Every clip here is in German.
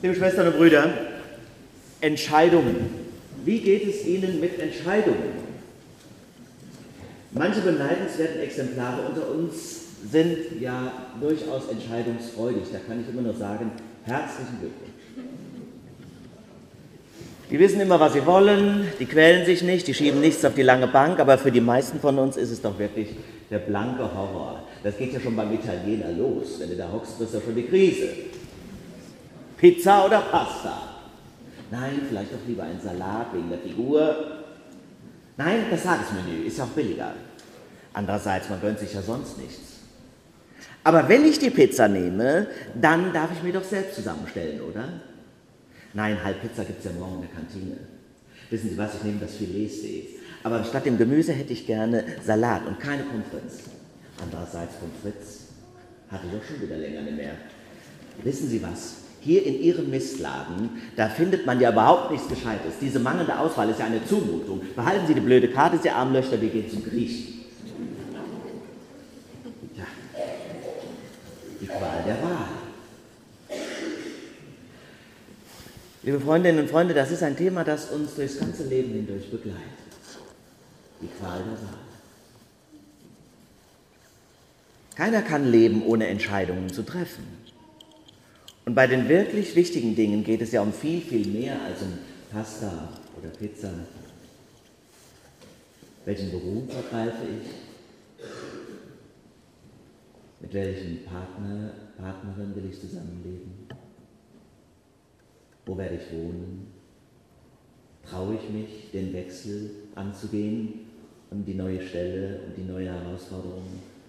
Liebe Schwestern und Brüder, Entscheidungen. Wie geht es Ihnen mit Entscheidungen? Manche beneidenswerten Exemplare unter uns sind ja durchaus entscheidungsfreudig. Da kann ich immer nur sagen, herzlichen Glückwunsch. Die wissen immer, was sie wollen, die quälen sich nicht, die schieben nichts auf die lange Bank, aber für die meisten von uns ist es doch wirklich der blanke Horror. Das geht ja schon beim Italiener los. Wenn du da hockst, bist du schon die Krise. Pizza oder Pasta? Nein, vielleicht doch lieber ein Salat wegen der Figur. Nein, das Tagesmenü ist ja auch billiger. Andererseits, man gönnt sich ja sonst nichts. Aber wenn ich die Pizza nehme, dann darf ich mir doch selbst zusammenstellen, oder? Nein, halb Pizza gibt es ja morgen in der Kantine. Wissen Sie was, ich nehme das Filetsteak. Aber statt dem Gemüse hätte ich gerne Salat und keine Pommes frites. Andererseits Pommes frites hatte ich auch schon wieder länger nicht mehr. Wissen Sie was? Hier in Ihrem Mistladen, da findet man ja überhaupt nichts Gescheites. Diese mangelnde Auswahl ist ja eine Zumutung. Behalten Sie die blöde Karte, Sie Armlöcher, wir gehen zum Griechen. Ja, die Qual der Wahl. Liebe Freundinnen und Freunde, das ist ein Thema, das uns durchs ganze Leben hindurch begleitet. Die Qual der Wahl. Keiner kann leben, ohne Entscheidungen zu treffen. Und bei den wirklich wichtigen Dingen geht es ja um viel, viel mehr als um Pasta oder Pizza. Welchen Beruf ergreife ich? Mit welchem Partner, Partnerin will ich zusammenleben? Wo werde ich wohnen? Traue ich mich, den Wechsel anzugehen und die neue Stelle und die neue Herausforderung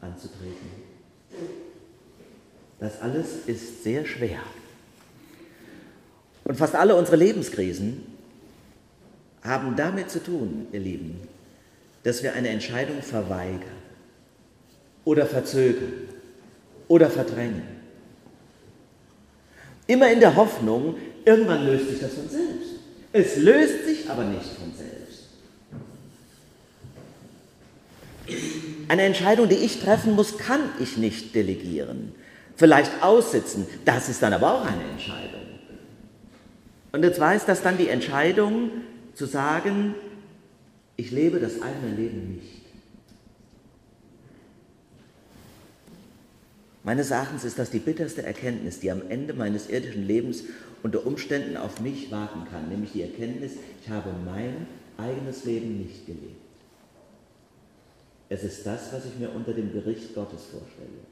anzutreten? Das alles ist sehr schwer. Und fast alle unsere Lebenskrisen haben damit zu tun, ihr Lieben, dass wir eine Entscheidung verweigern oder verzögern oder verdrängen. Immer in der Hoffnung, Irgendwann löst sich das von selbst. Es löst sich aber nicht von selbst. Eine Entscheidung, die ich treffen muss, kann ich nicht delegieren. Vielleicht aussitzen, das ist dann aber auch eine Entscheidung. Und jetzt war es das dann die Entscheidung zu sagen, ich lebe das eigene Leben nicht. Meines Erachtens ist das die bitterste Erkenntnis, die am Ende meines irdischen Lebens unter Umständen auf mich warten kann, nämlich die Erkenntnis, ich habe mein eigenes Leben nicht gelebt. Es ist das, was ich mir unter dem Gericht Gottes vorstelle.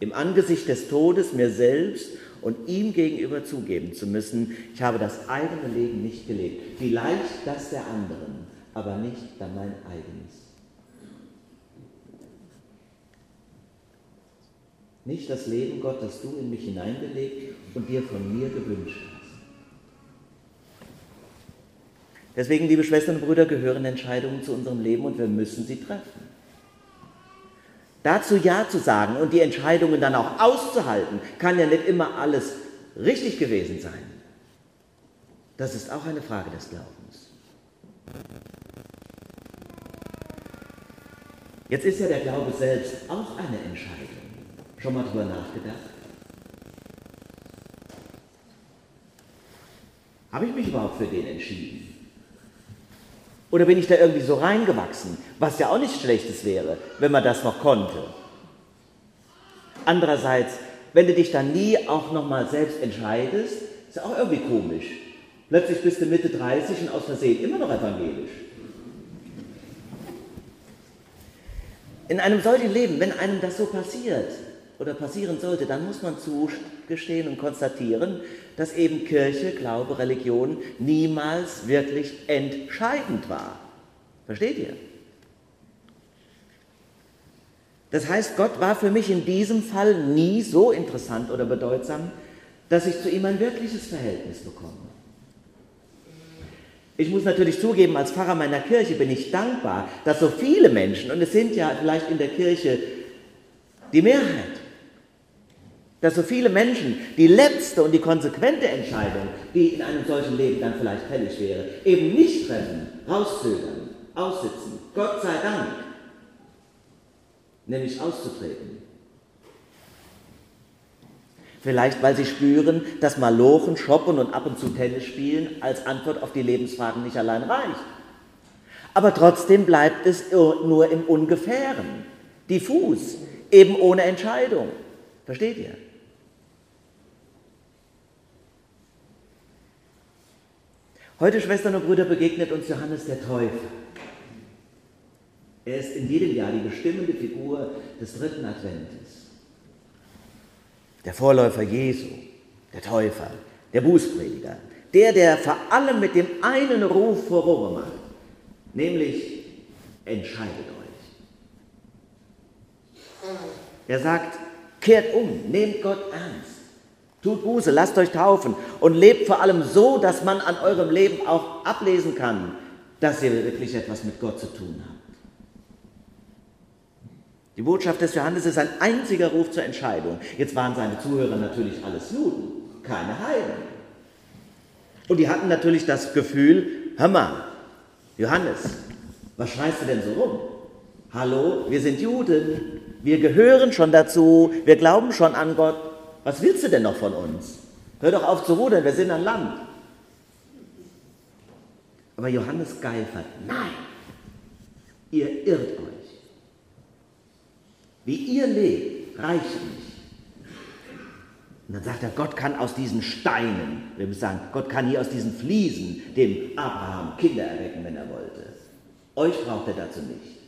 Im Angesicht des Todes mir selbst und ihm gegenüber zugeben zu müssen, ich habe das eigene Leben nicht gelebt. Vielleicht das der anderen, aber nicht dann mein eigenes. Nicht das Leben, Gott, das du in mich hineingelegt und dir von mir gewünscht hast. Deswegen, liebe Schwestern und Brüder, gehören Entscheidungen zu unserem Leben und wir müssen sie treffen. Dazu Ja zu sagen und die Entscheidungen dann auch auszuhalten, kann ja nicht immer alles richtig gewesen sein. Das ist auch eine Frage des Glaubens. Jetzt ist ja der Glaube selbst auch eine Entscheidung. Schon mal drüber nachgedacht? Habe ich mich überhaupt für den entschieden? Oder bin ich da irgendwie so reingewachsen, was ja auch nichts Schlechtes wäre, wenn man das noch konnte? Andererseits, wenn du dich dann nie auch nochmal selbst entscheidest, ist ja auch irgendwie komisch. Plötzlich bist du Mitte 30 und aus Versehen immer noch evangelisch. In einem solchen Leben, wenn einem das so passiert, oder passieren sollte, dann muss man zugestehen und konstatieren, dass eben Kirche, Glaube, Religion niemals wirklich entscheidend war. Versteht ihr? Das heißt, Gott war für mich in diesem Fall nie so interessant oder bedeutsam, dass ich zu ihm ein wirkliches Verhältnis bekomme. Ich muss natürlich zugeben, als Pfarrer meiner Kirche bin ich dankbar, dass so viele Menschen, und es sind ja vielleicht in der Kirche die Mehrheit, dass so viele Menschen die letzte und die konsequente Entscheidung, die in einem solchen Leben dann vielleicht fällig wäre, eben nicht treffen, rauszögern, aussitzen. Gott sei Dank. Nämlich auszutreten. Vielleicht, weil sie spüren, dass Malochen, Shoppen und ab und zu Tennis spielen als Antwort auf die Lebensfragen nicht allein reicht. Aber trotzdem bleibt es nur im Ungefähren, diffus, eben ohne Entscheidung. Versteht ihr? Heute, Schwestern und Brüder, begegnet uns Johannes der Täufer. Er ist in jedem Jahr die bestimmende Figur des dritten Adventes. Der Vorläufer Jesu, der Täufer, der Bußprediger, der, der vor allem mit dem einen Ruf vor Rohre macht, nämlich entscheidet euch. Er sagt, kehrt um, nehmt Gott ernst. Tut Buße, lasst euch taufen und lebt vor allem so, dass man an eurem Leben auch ablesen kann, dass ihr wirklich etwas mit Gott zu tun habt. Die Botschaft des Johannes ist ein einziger Ruf zur Entscheidung. Jetzt waren seine Zuhörer natürlich alles Juden, keine Heiden. Und die hatten natürlich das Gefühl, hör mal, Johannes, was schreist du denn so rum? Hallo, wir sind Juden, wir gehören schon dazu, wir glauben schon an Gott, was willst du denn noch von uns? Hör doch auf zu rudern, wir sind ein Land. Aber Johannes geifert, nein, ihr irrt euch. Wie ihr lebt, reicht nicht. Und dann sagt er, Gott kann aus diesen Steinen, wir müssen sagen, Gott kann hier aus diesen Fliesen dem Abraham Kinder erwecken, wenn er wollte. Euch braucht er dazu nicht.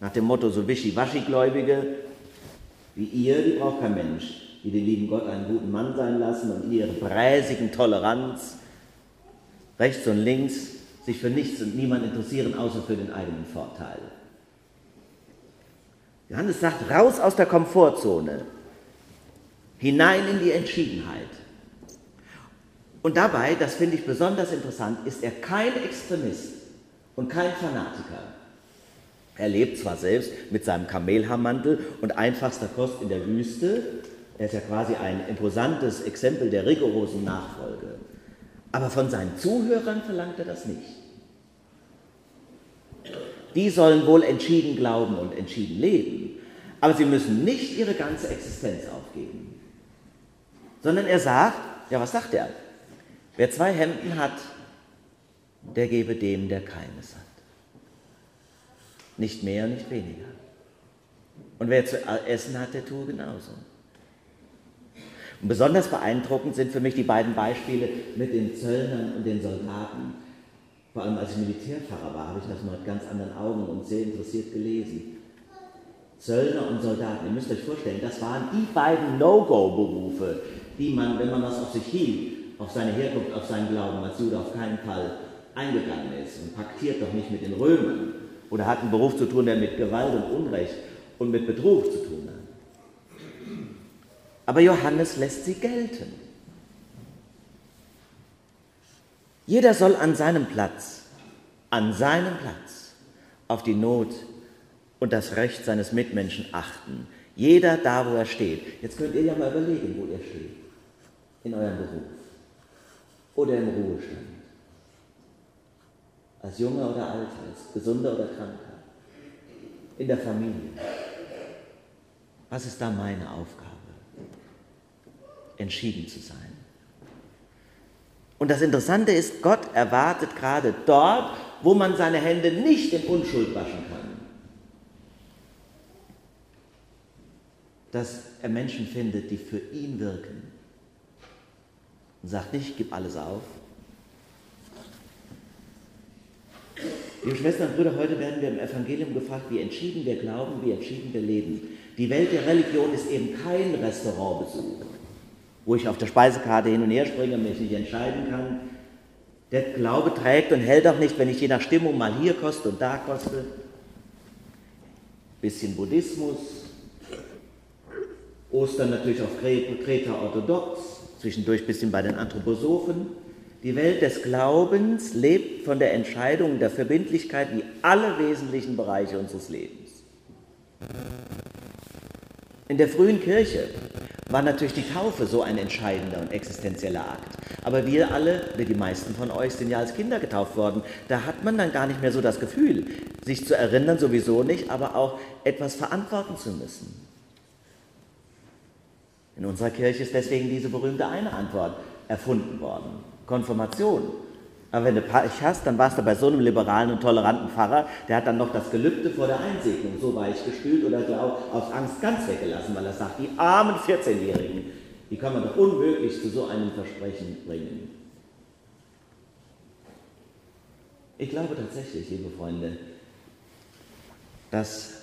Nach dem Motto, so wischiwaschi-Gläubige wie ihr, die braucht kein Mensch, die den lieben Gott einen guten Mann sein lassen und ihre bräsigen Toleranz rechts und links sich für nichts und niemand interessieren, außer für den eigenen Vorteil. Johannes sagt, raus aus der Komfortzone, hinein in die Entschiedenheit. Und dabei, das finde ich besonders interessant, ist er kein Extremist und kein Fanatiker. Er lebt zwar selbst mit seinem Kamelhaarmantel und einfachster Kost in der Wüste, er ist ja quasi ein imposantes Exempel der rigorosen Nachfolge, aber von seinen Zuhörern verlangt er das nicht. Die sollen wohl entschieden glauben und entschieden leben, aber sie müssen nicht ihre ganze Existenz aufgeben. Sondern er sagt, ja was sagt er? Wer zwei Hemden hat, der gebe dem, der keines hat. Nicht mehr, nicht weniger. Und wer zu essen hat, der tue genauso. Und besonders beeindruckend sind für mich die beiden Beispiele mit den Zöllnern und den Soldaten. Vor allem als ich Militärpfarrer war, habe ich das mal mit ganz anderen Augen und sehr interessiert gelesen. Zöllner und Soldaten, ihr müsst euch vorstellen, das waren die beiden No-Go-Berufe, die man, wenn man was auf sich hielt, auf seine Herkunft, auf seinen Glauben als Jude auf keinen Fall eingegangen ist und paktiert doch nicht mit den Römern oder hat einen Beruf zu tun, der mit Gewalt und Unrecht und mit Betrug zu tun hat. Aber Johannes lässt sie gelten. Jeder soll an seinem Platz, an seinem Platz auf die Not und das Recht seines Mitmenschen achten. Jeder da, wo er steht. Jetzt könnt ihr ja mal überlegen, wo ihr steht. In eurem Beruf oder im Ruhestand als Junger oder Alter, als Gesunder oder Kranker, in der Familie. Was ist da meine Aufgabe? Entschieden zu sein. Und das Interessante ist, Gott erwartet gerade dort, wo man seine Hände nicht in Unschuld waschen kann, dass er Menschen findet, die für ihn wirken. Und sagt nicht, gib alles auf, Liebe Schwestern und Brüder, heute werden wir im Evangelium gefragt, wie entschieden wir glauben, wie entschieden wir leben. Die Welt der Religion ist eben kein Restaurantbesuch, wo ich auf der Speisekarte hin und her springe und mich nicht entscheiden kann. Der Glaube trägt und hält auch nicht, wenn ich je nach Stimmung mal hier koste und da koste. Bisschen Buddhismus, Ostern natürlich auf Kreta orthodox, zwischendurch ein bisschen bei den Anthroposophen. Die Welt des Glaubens lebt von der Entscheidung der Verbindlichkeit wie alle wesentlichen Bereiche unseres Lebens. In der frühen Kirche war natürlich die Taufe so ein entscheidender und existenzieller Akt. Aber wir alle, wir die meisten von euch, sind ja als Kinder getauft worden. Da hat man dann gar nicht mehr so das Gefühl, sich zu erinnern sowieso nicht, aber auch etwas verantworten zu müssen. In unserer Kirche ist deswegen diese berühmte eine Antwort erfunden worden. Konfirmation. Aber wenn du Pech hast, dann warst du bei so einem liberalen und toleranten Pfarrer, der hat dann noch das Gelübde vor der Einsegnung so weich gespült oder glaub, aus Angst ganz weggelassen, weil er sagt, die armen 14-Jährigen, die kann man doch unmöglich zu so einem Versprechen bringen. Ich glaube tatsächlich, liebe Freunde, dass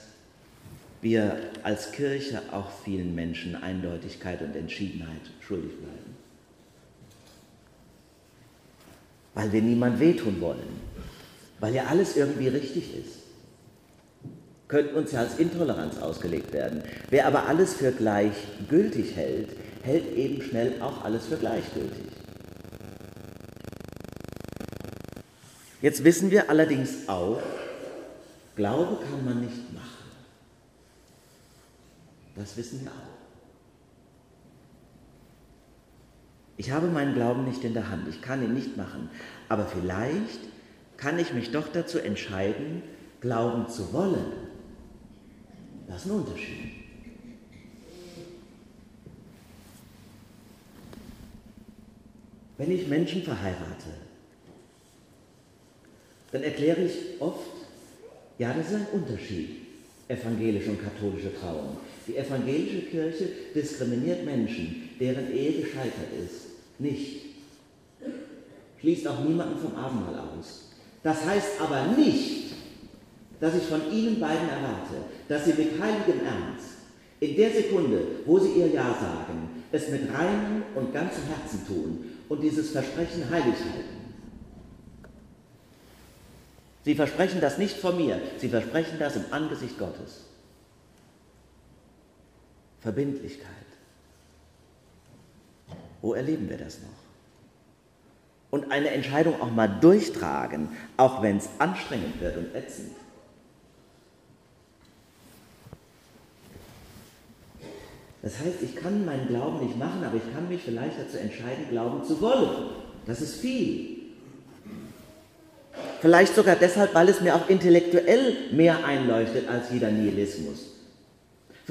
wir als Kirche auch vielen Menschen Eindeutigkeit und Entschiedenheit schuldig bleiben. Weil wir niemand wehtun wollen, weil ja alles irgendwie richtig ist. Könnte uns ja als Intoleranz ausgelegt werden. Wer aber alles für gleichgültig hält, hält eben schnell auch alles für gleichgültig. Jetzt wissen wir allerdings auch, Glaube kann man nicht machen. Das wissen wir auch. Ich habe meinen Glauben nicht in der Hand, ich kann ihn nicht machen, aber vielleicht kann ich mich doch dazu entscheiden, glauben zu wollen. Das ist ein Unterschied. Wenn ich Menschen verheirate, dann erkläre ich oft, ja, das ist ein Unterschied, evangelische und katholische Trauung. Die evangelische Kirche diskriminiert Menschen, deren Ehe gescheitert ist, nicht. Schließt auch niemanden vom Abendmahl aus. Das heißt aber nicht, dass ich von Ihnen beiden erwarte, dass Sie mit heiligem Ernst in der Sekunde, wo Sie Ihr Ja sagen, es mit reinem und ganzem Herzen tun und dieses Versprechen heilig halten. Sie versprechen das nicht von mir, Sie versprechen das im Angesicht Gottes. Verbindlichkeit. Wo erleben wir das noch? Und eine Entscheidung auch mal durchtragen, auch wenn es anstrengend wird und ätzend. Das heißt, ich kann meinen Glauben nicht machen, aber ich kann mich vielleicht dazu entscheiden, glauben zu wollen. Das ist viel. Vielleicht sogar deshalb, weil es mir auch intellektuell mehr einleuchtet als jeder Nihilismus.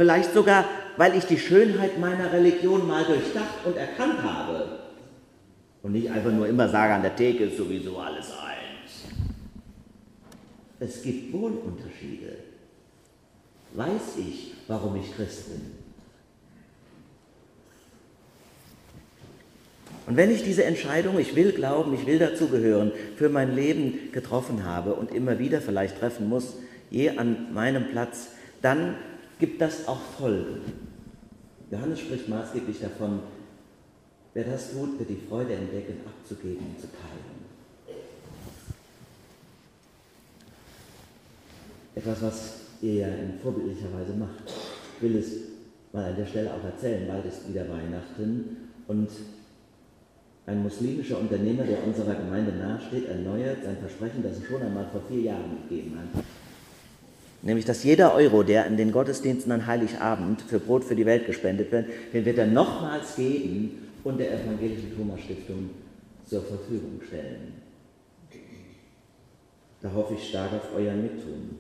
Vielleicht sogar, weil ich die Schönheit meiner Religion mal durchdacht und erkannt habe. Und nicht einfach nur immer sage, an der Theke ist sowieso alles eins. Es gibt wohl Unterschiede. Weiß ich, warum ich Christ bin? Und wenn ich diese Entscheidung, ich will glauben, ich will dazugehören, für mein Leben getroffen habe und immer wieder vielleicht treffen muss, je an meinem Platz, dann gibt das auch Folgen. Johannes spricht maßgeblich davon, wer das tut, wird die Freude entdecken, abzugeben und zu teilen. Etwas, was ihr ja in vorbildlicher Weise macht. Ich will es mal an der Stelle auch erzählen, bald ist wieder Weihnachten und ein muslimischer Unternehmer, der unserer Gemeinde nahesteht, erneuert sein Versprechen, das er schon einmal vor vier Jahren gegeben hat. Nämlich, dass jeder Euro, der in den Gottesdiensten an Heiligabend für Brot für die Welt gespendet wird, den wird er nochmals geben und der Evangelischen Thomas Stiftung zur Verfügung stellen. Da hoffe ich stark auf euer Mittun.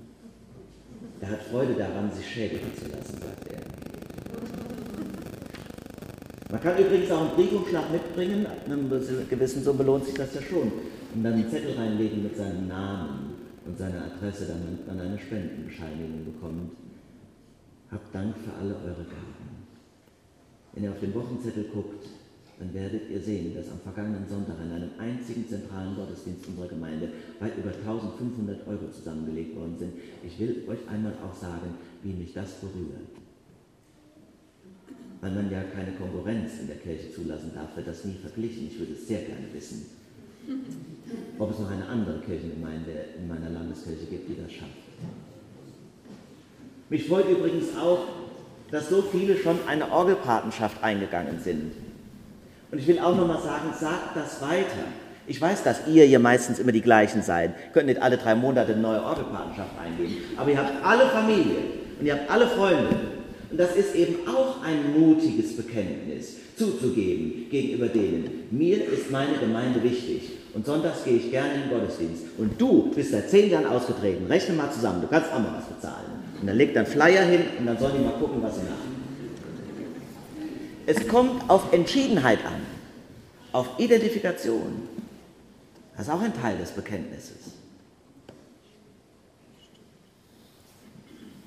Er hat Freude daran, sich schädigen zu lassen, sagt er. Man kann übrigens auch einen Briefumschlag mitbringen, ab einem gewissen Summe lohnt sich das ja schon, und dann einen Zettel reinlegen mit seinem Namen und seiner Adresse, damit man eine Spendenbescheinigung bekommt. Habt Dank für alle eure Gaben. Wenn ihr auf den Wochenzettel guckt, dann werdet ihr sehen, dass am vergangenen Sonntag in einem einzigen zentralen Gottesdienst unserer Gemeinde weit über 1500 Euro zusammengelegt worden sind. Ich will euch einmal auch sagen, wie mich das berührt weil man ja keine Konkurrenz in der Kirche zulassen darf, wird das nie verglichen. Ich würde es sehr gerne wissen, ob es noch eine andere Kirchengemeinde in meiner Landeskirche gibt, die das schafft. Mich freut übrigens auch, dass so viele schon eine Orgelpatenschaft eingegangen sind. Und ich will auch nochmal sagen, sagt das weiter. Ich weiß, dass ihr hier meistens immer die gleichen seid. Ihr könnt nicht alle drei Monate eine neue Orgelpatenschaft eingeben. Aber ihr habt alle Familie und ihr habt alle Freunde und das ist eben auch ein mutiges Bekenntnis, zuzugeben gegenüber denen, mir ist meine Gemeinde wichtig und sonntags gehe ich gerne in den Gottesdienst und du bist seit zehn Jahren ausgetreten, rechne mal zusammen, du kannst auch mal was bezahlen. Und dann legt dann Flyer hin und dann sollen die mal gucken, was sie machen. Es kommt auf Entschiedenheit an, auf Identifikation. Das ist auch ein Teil des Bekenntnisses.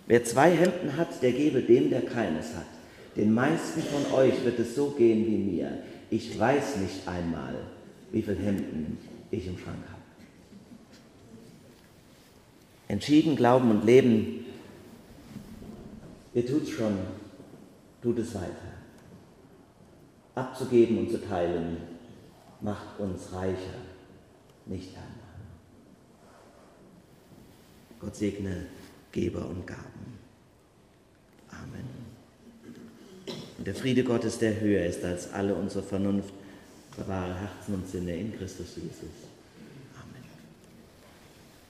Wer zwei Hemden hat, der gebe dem, der keines hat. Den meisten von euch wird es so gehen wie mir. Ich weiß nicht einmal, wie viele Hemden ich im Schrank habe. Entschieden glauben und leben, ihr tut's schon, tut es weiter. Abzugeben und zu teilen macht uns reicher, nicht ärmer. Gott segne Geber und Gaben. Amen. Und der Friede Gottes, der höher ist als alle unsere Vernunft, bewahre Herzen und Sinne in Christus Jesus.